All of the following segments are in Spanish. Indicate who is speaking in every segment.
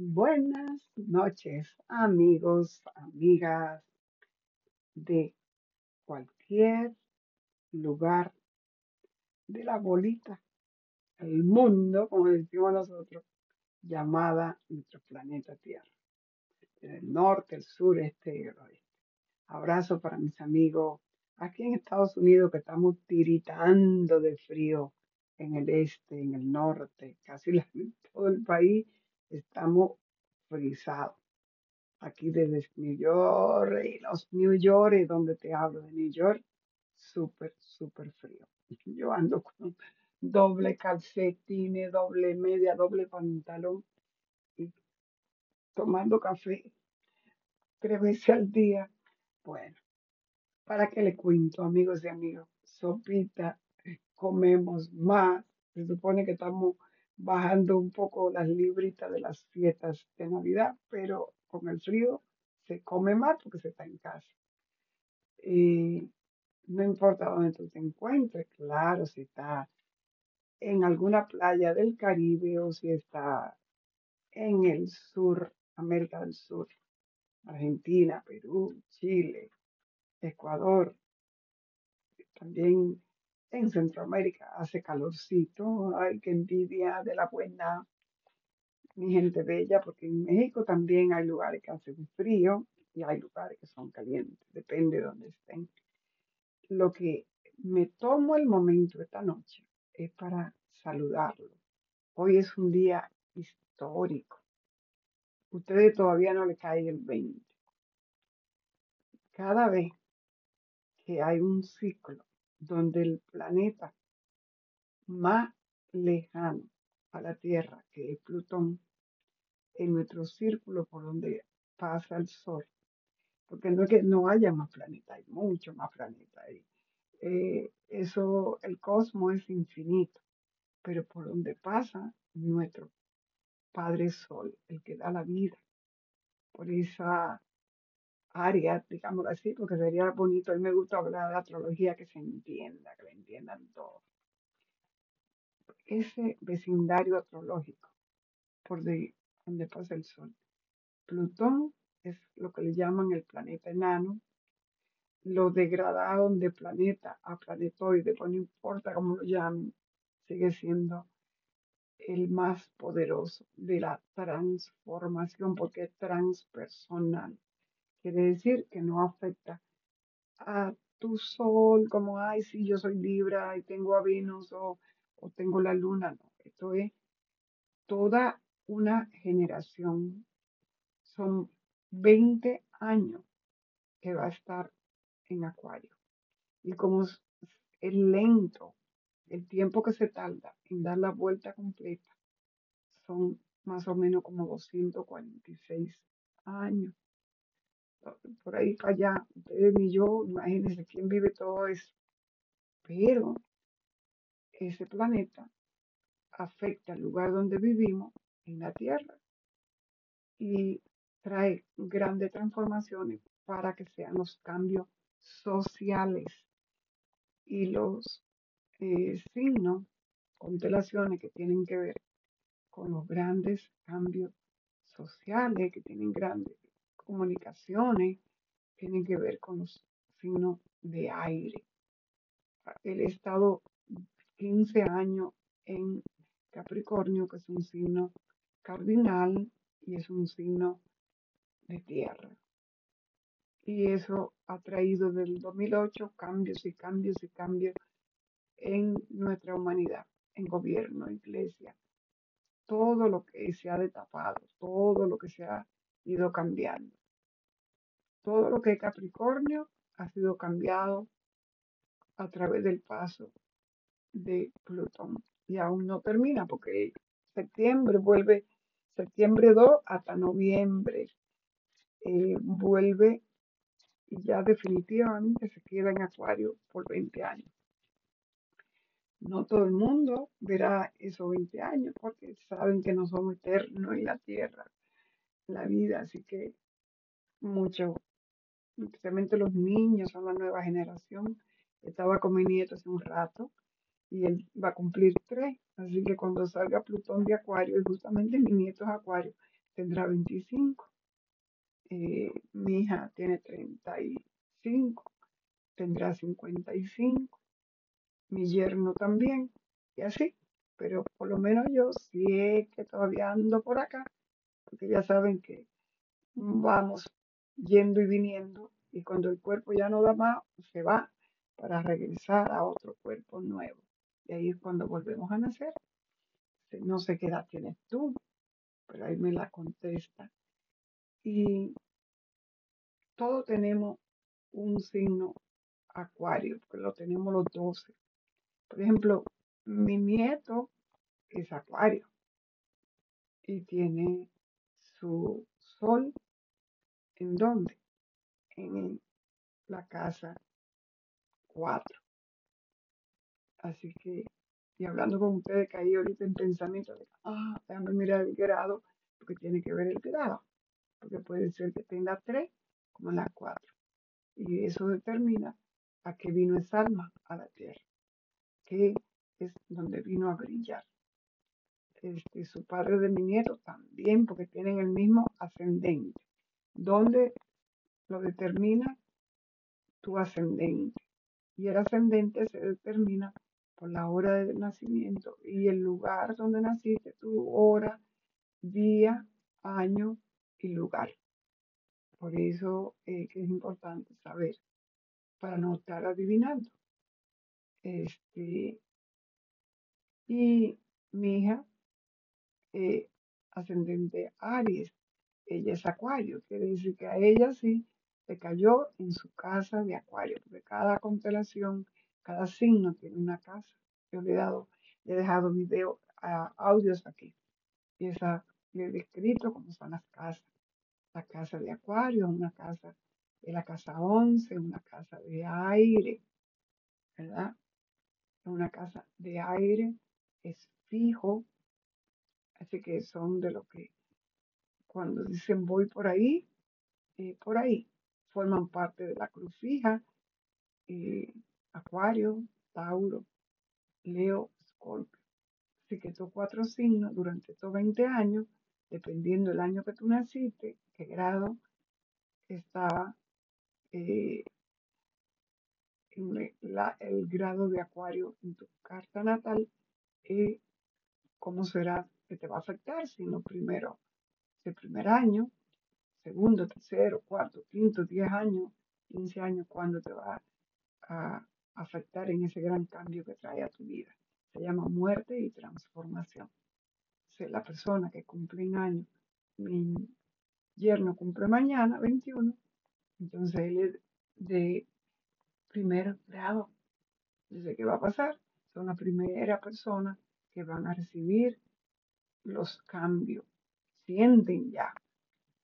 Speaker 1: Buenas noches, amigos, amigas de cualquier lugar de la bolita, el mundo, como decimos nosotros, llamada nuestro planeta Tierra, el norte, el sur, este y el oeste. Abrazo para mis amigos aquí en Estados Unidos que estamos tiritando de frío en el este, en el norte, casi todo el país estamos frisados. Aquí desde New York y los New York, donde te hablo de New York, súper, súper frío. Yo ando con doble calcetines, doble media, doble pantalón y tomando café tres veces al día. Bueno. ¿Para qué le cuento, amigos y amigos? Sopita, comemos más. Se supone que estamos bajando un poco las libritas de las fiestas de Navidad, pero con el frío se come más porque se está en casa. Y no importa dónde tú te encuentres, claro, si está en alguna playa del Caribe o si está en el sur, América del Sur, Argentina, Perú, Chile, Ecuador, También en Centroamérica hace calorcito. Ay, qué envidia de la buena, mi gente bella, porque en México también hay lugares que hacen frío y hay lugares que son calientes, depende de donde estén. Lo que me tomo el momento esta noche es para saludarlo. Hoy es un día histórico. Ustedes todavía no le cae el 20. Cada vez que hay un ciclo donde el planeta más lejano a la Tierra, que es Plutón, en nuestro círculo por donde pasa el Sol, porque no es que no haya más planetas, hay muchos más planetas. Eh, eso, el cosmos es infinito, pero por donde pasa nuestro Padre Sol, el que da la vida, por esa área, digámoslo así, porque sería bonito, a mí me gusta hablar de astrología que se entienda, que lo entiendan todos. Ese vecindario astrológico, por de, donde pasa el Sol. Plutón es lo que le llaman el planeta enano, lo degradaron de planeta a planetoide, pues no importa cómo lo llamen, sigue siendo el más poderoso de la transformación porque es transpersonal. Quiere decir que no afecta a tu sol como, ay, sí, yo soy Libra y tengo a Venus o, o tengo la luna. No, esto es toda una generación. Son 20 años que va a estar en Acuario. Y como es lento el tiempo que se tarda en dar la vuelta completa, son más o menos como 246 años. Por ahí para allá, ustedes ni yo, imagínense quién vive todo eso. Pero ese planeta afecta el lugar donde vivimos, en la Tierra, y trae grandes transformaciones para que sean los cambios sociales y los eh, signos, constelaciones que tienen que ver con los grandes cambios sociales, que tienen grandes comunicaciones, tienen que ver con los signos de aire. Él ha estado 15 años en Capricornio, que es un signo cardinal y es un signo de tierra. Y eso ha traído desde el 2008 cambios y cambios y cambios en nuestra humanidad, en gobierno, iglesia, todo lo que se ha destapado, todo lo que se ha ido cambiando. Todo lo que es Capricornio ha sido cambiado a través del paso de Plutón. Y aún no termina porque septiembre vuelve, septiembre 2 hasta noviembre, eh, vuelve y ya definitivamente se queda en Acuario por 20 años. No todo el mundo verá esos 20 años porque saben que no somos eternos en la tierra, la vida, así que muchos, especialmente los niños, son la nueva generación. Estaba con mi nieto hace un rato y él va a cumplir tres, así que cuando salga Plutón de Acuario, y justamente mi nieto es Acuario, tendrá 25. Eh, mi hija tiene 35, tendrá 55. Mi yerno también, y así. Pero por lo menos yo sí que todavía ando por acá, porque ya saben que vamos yendo y viniendo, y cuando el cuerpo ya no da más, se va para regresar a otro cuerpo nuevo. Y ahí es cuando volvemos a nacer. No sé qué edad tienes tú, pero ahí me la contesta. Y todos tenemos un signo acuario, porque lo tenemos los 12. Por ejemplo, mi nieto es acuario y tiene su sol en dónde? En la casa 4. Así que, y hablando con ustedes, caí ahorita en pensamiento de, ah, déjame mirar el grado, porque tiene que ver el grado, porque puede ser que tenga 3 como en la 4. Y eso determina a qué vino esa alma a la tierra, que es donde vino a brillar. Este, su padre de mi nieto también, porque tienen el mismo ascendente, donde lo determina tu ascendente. Y el ascendente se determina por la hora de nacimiento y el lugar donde naciste, tu hora, día, año y lugar. Por eso eh, es importante saber para no estar adivinando. Este, y mi hija, eh, ascendente Aries, ella es Acuario, quiere decir que a ella sí le cayó en su casa de Acuario, porque cada constelación, cada signo tiene una casa. Yo le he, dado, le he dejado video, audios aquí, y esa, le he descrito cómo son las casas. La casa de Acuario, una casa de la casa 11, una casa de aire, ¿verdad? Una casa de aire es fijo, así que son de lo que cuando dicen voy por ahí, eh, por ahí, forman parte de la cruz fija, eh, Acuario, Tauro, Leo, Scorpio. Así que estos cuatro signos durante estos 20 años, dependiendo del año que tú naciste, qué grado estaba eh, el grado de acuario en tu carta natal, y cómo será que te va a afectar, si no primero el primer año, segundo, tercero, cuarto, quinto, diez años, quince años, cuando te va a afectar en ese gran cambio que trae a tu vida. Se llama muerte y transformación. es la persona que cumple un año, mi yerno cumple mañana, 21, entonces él es de primer grado. Desde que va a pasar, son la primera persona que van a recibir los cambios sienten ya,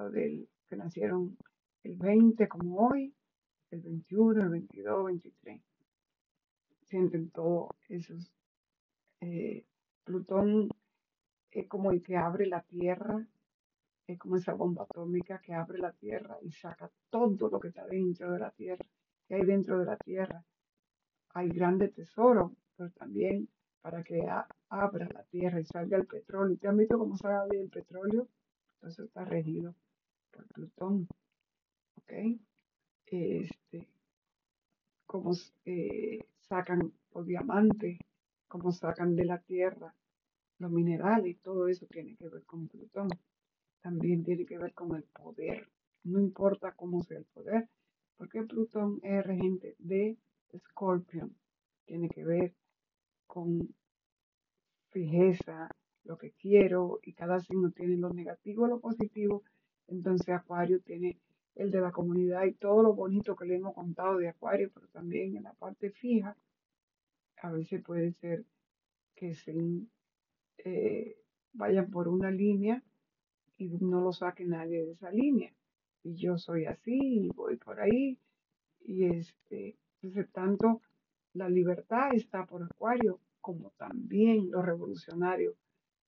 Speaker 1: lo del que nacieron el 20 como hoy, el 21, el 22, 23. Sienten todos esos. Eh, Plutón es como el que abre la Tierra, es como esa bomba atómica que abre la Tierra y saca todo lo que está dentro de la Tierra, que hay dentro de la Tierra. Hay grandes tesoros, pero también para que abra la tierra y salga el petróleo. ¿Te han visto cómo sale el petróleo? Entonces está regido por Plutón. ¿Ok? Este, cómo eh, sacan los diamantes, cómo sacan de la tierra los minerales, todo eso tiene que ver con Plutón. También tiene que ver con el poder. No importa cómo sea el poder, porque Plutón es regente de Scorpion. Tiene que ver con fijeza, lo que quiero, y cada signo tiene lo negativo, lo positivo. Entonces Acuario tiene el de la comunidad y todo lo bonito que le hemos contado de Acuario, pero también en la parte fija, a veces puede ser que se eh, vayan por una línea y no lo saque nadie de esa línea. Y yo soy así y voy por ahí. Y este, entonces tanto la libertad está por Acuario, como también los revolucionarios,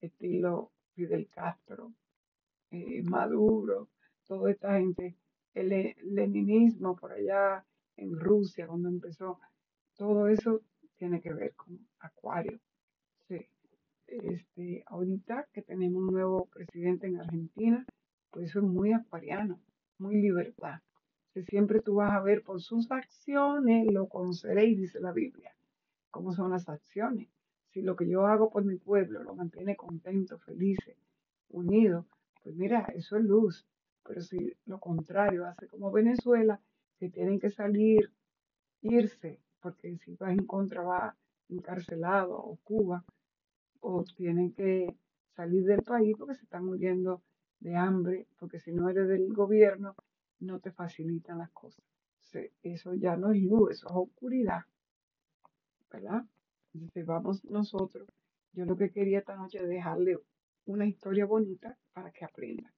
Speaker 1: estilo Fidel Castro, eh, Maduro, toda esta gente, el leninismo por allá en Rusia cuando empezó, todo eso tiene que ver con Acuario. Sí. este, ahorita que tenemos un nuevo presidente en Argentina, pues eso es muy acuariano, muy libertad. Siempre tú vas a ver por sus acciones, lo conoceréis, dice la Biblia. ¿Cómo son las acciones? Si lo que yo hago por mi pueblo lo mantiene contento, feliz, unido, pues mira, eso es luz. Pero si lo contrario hace como Venezuela, que tienen que salir, irse, porque si vas en contra va encarcelado, o Cuba, o tienen que salir del país porque se están muriendo de hambre, porque si no eres del gobierno, no te facilitan las cosas. eso ya no es luz, eso es oscuridad. ¿Verdad? Entonces vamos nosotros. Yo lo que quería esta noche es dejarle una historia bonita para que aprendan.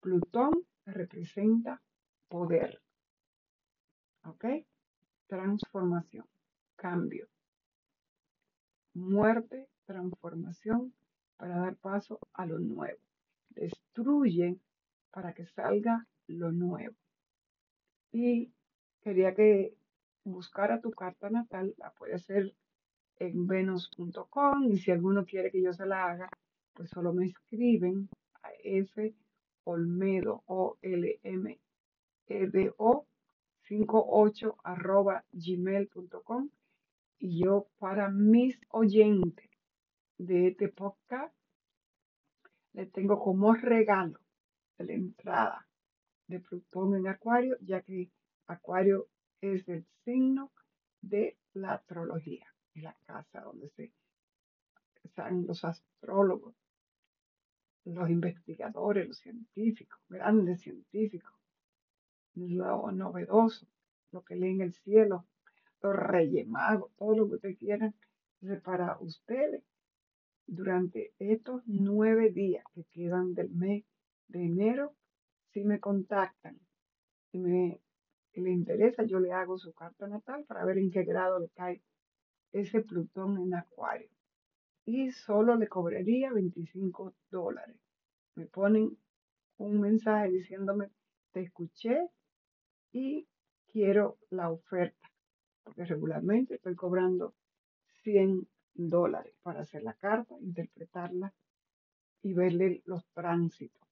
Speaker 1: Plutón representa poder. ¿Ok? Transformación, cambio, muerte, transformación para dar paso a lo nuevo. Destruye para que salga lo nuevo. Y quería que buscara tu carta natal, la puede hacer en venus.com y si alguno quiere que yo se la haga, pues solo me escriben a F Olmedo o L M E D O 58 arroba gmail.com y yo para mis oyentes de este podcast le tengo como regalo la entrada de Plutón en Acuario, ya que Acuario es el signo de la astrología, la casa donde se están los astrólogos, los investigadores, los científicos, grandes científicos, lo novedoso, lo que leen el cielo, los reyes magos, todo lo que ustedes quieran. para ustedes, durante estos nueve días que quedan del mes de enero, si me contactan y me le interesa, yo le hago su carta natal para ver en qué grado le cae ese Plutón en Acuario. Y solo le cobraría 25 dólares. Me ponen un mensaje diciéndome, te escuché y quiero la oferta, porque regularmente estoy cobrando 100 dólares para hacer la carta, interpretarla y verle los tránsitos,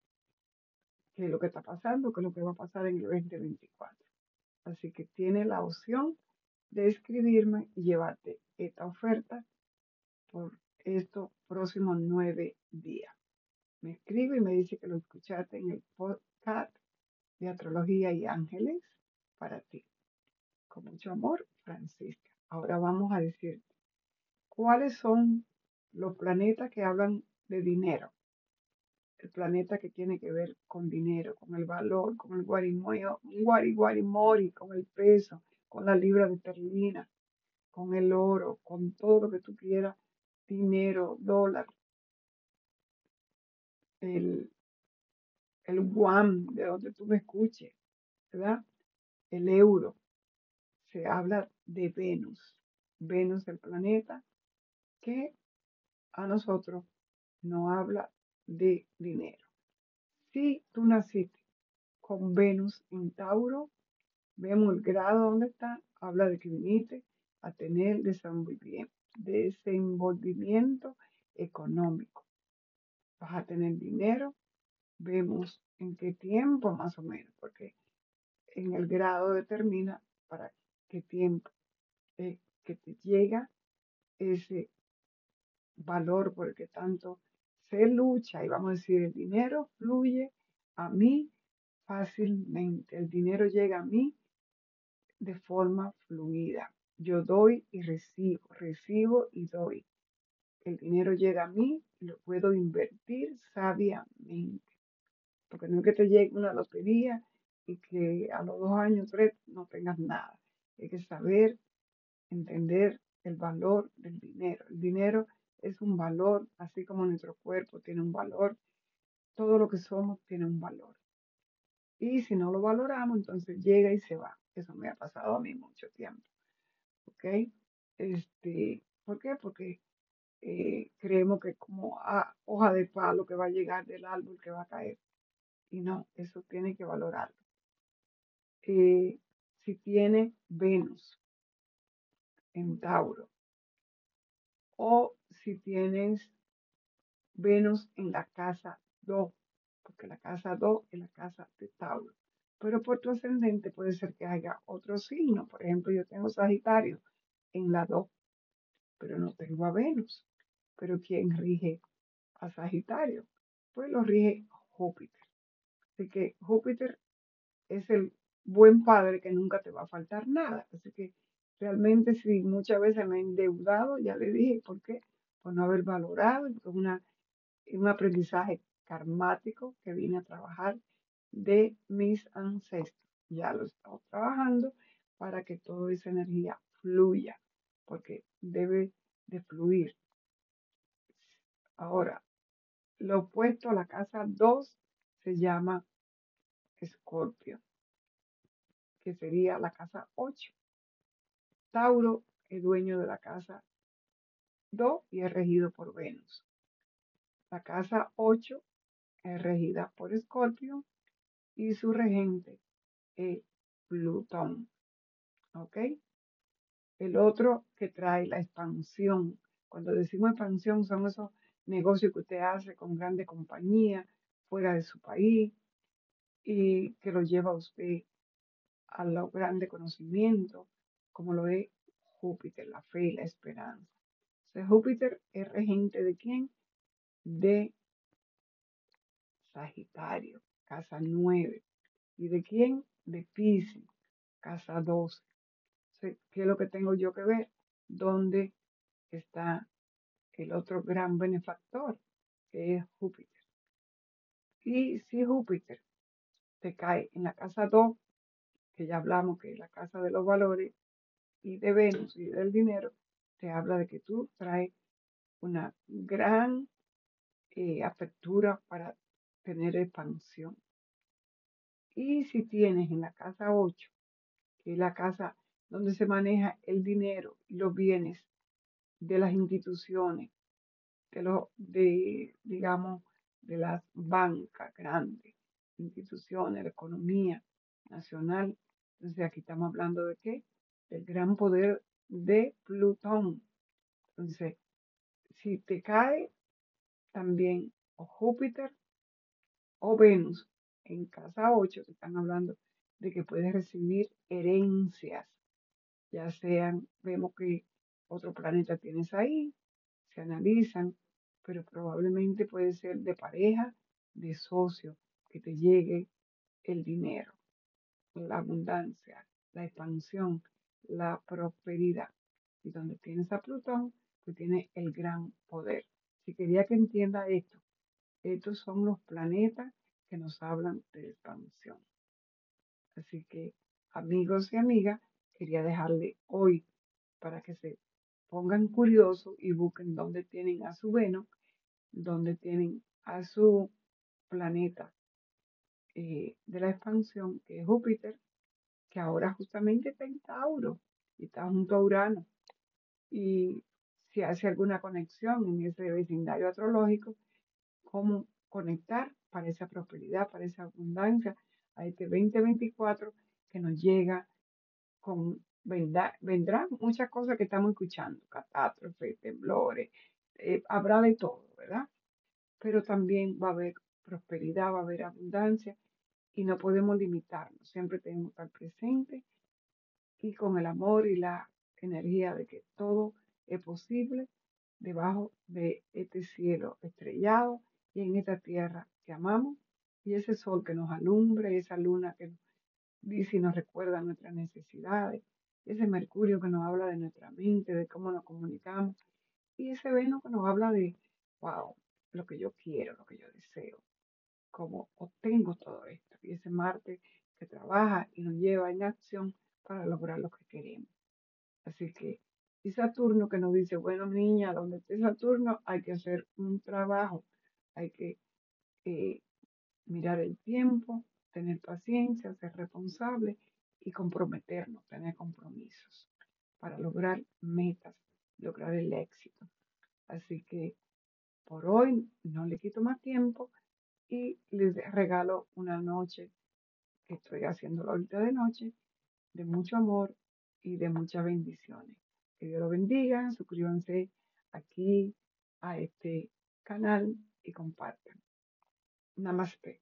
Speaker 1: qué es lo que está pasando, qué es lo que va a pasar en el 2024. Así que tiene la opción de escribirme y llevarte esta oferta por estos próximos nueve días. Me escribe y me dice que lo escuchaste en el podcast de Astrología y Ángeles para ti. Con mucho amor, Francisca. Ahora vamos a decirte cuáles son los planetas que hablan de dinero. El planeta que tiene que ver con dinero, con el valor, con el guariguarimori, con el peso, con la libra de terlina, con el oro, con todo lo que tú quieras, dinero, dólar, el, el guam, de donde tú me escuches, ¿verdad? El euro. Se habla de Venus. Venus, el planeta, que a nosotros no habla de dinero. Si tú naciste con Venus en Tauro, vemos el grado donde está, habla de que viniste a tener desenvolvimiento, económico. Vas a tener dinero, vemos en qué tiempo más o menos, porque en el grado determina para qué tiempo que te llega ese valor por el que tanto se lucha. Y vamos a decir el dinero fluye a mí fácilmente, el dinero llega a mí de forma fluida. Yo doy y recibo, recibo y doy el dinero llega a mí y lo puedo invertir sabiamente. Porque no es que te llegue una lotería y que a los dos años, tres, no tengas nada. Hay que saber, entender el valor del dinero. El dinero es un valor, así como nuestro cuerpo tiene un valor. Todo lo que somos tiene un valor. Y si no lo valoramos, entonces llega y se va. Eso me ha pasado a mí mucho tiempo. ¿Ok? Este, ¿Por qué? Porque eh, creemos que como a hoja de palo que va a llegar del árbol que va a caer. Y no, eso tiene que valorarlo. Eh, si tiene Venus en Tauro o si tienes Venus en la casa 2, porque la casa 2 es la casa de Tauro. Pero por tu ascendente puede ser que haya otro signo. Por ejemplo, yo tengo Sagitario en la 2, pero no tengo a Venus. Pero ¿quién rige a Sagitario? Pues lo rige Júpiter. Así que Júpiter es el buen padre que nunca te va a faltar nada. Así que realmente si muchas veces me he endeudado, ya le dije, ¿por qué? Por no haber valorado, es un aprendizaje karmático que vine a trabajar de mis ancestros. Ya lo estamos trabajando para que toda esa energía fluya, porque debe de fluir. Ahora, lo opuesto a la casa 2 se llama Escorpio, que sería la casa 8. Tauro es dueño de la casa 2 y es regido por Venus. La casa 8 es regida por Escorpio y su regente es Plutón. ¿Ok? El otro que trae la expansión. Cuando decimos expansión son esos negocios que usted hace con grandes compañías fuera de su país y que lo lleva a usted a los grandes conocimientos, como lo es Júpiter, la fe y la esperanza. Entonces, Júpiter es regente de quién? De Sagitario, casa 9. ¿Y de quién? De Pisces, casa 12. Entonces, ¿Qué es lo que tengo yo que ver? ¿Dónde está el otro gran benefactor, que es Júpiter? Y si Júpiter te cae en la casa 2, que ya hablamos que es la casa de los valores, y de Venus y del dinero, te habla de que tú traes una gran eh, apertura para tener expansión. Y si tienes en la casa 8, que es la casa donde se maneja el dinero y los bienes de las instituciones, de los, de, digamos, de las bancas grandes, instituciones, la economía nacional. Entonces aquí estamos hablando de qué? Del gran poder de Plutón. Entonces, si te cae también o Júpiter o Venus en casa 8, te están hablando de que puedes recibir herencias, ya sean, vemos que otro planeta tienes ahí, se analizan, pero probablemente puede ser de pareja, de socio, que te llegue el dinero, la abundancia, la expansión, la prosperidad. Y donde tienes a Plutón, pues tiene el gran poder. Si quería que entienda esto, estos son los planetas que nos hablan de expansión. Así que, amigos y amigas, quería dejarle hoy para que se pongan curiosos y busquen dónde tienen a su Venus, dónde tienen a su planeta eh, de la expansión, que es Júpiter, que ahora justamente está en Tauro y está junto a Urano. Y si hace alguna conexión en ese vecindario astrológico, cómo conectar para esa prosperidad, para esa abundancia, a este 2024 que nos llega con, vendrá, muchas cosas que estamos escuchando, catástrofes, temblores, eh, habrá de todo, ¿verdad? Pero también va a haber prosperidad, va a haber abundancia y no podemos limitarnos, siempre tenemos que estar presentes y con el amor y la energía de que todo es posible debajo de este cielo estrellado y en esta tierra que amamos y ese sol que nos alumbre, esa luna que dice y nos recuerda nuestras necesidades, ese Mercurio que nos habla de nuestra mente, de cómo nos comunicamos, y ese Venus que nos habla de, wow, lo que yo quiero, lo que yo deseo, cómo obtengo todo esto, y ese Marte que trabaja y nos lleva en acción para lograr lo que queremos. Así que, y Saturno que nos dice, bueno, niña, donde esté Saturno hay que hacer un trabajo, hay que eh, mirar el tiempo, tener paciencia, ser responsable y comprometernos, tener compromisos para lograr metas, lograr el éxito. Así que por hoy no le quito más tiempo y les regalo una noche que estoy haciendo ahorita de noche de mucho amor y de muchas bendiciones. Que Dios lo bendiga, suscríbanse aquí a este canal y compartan. Namaste.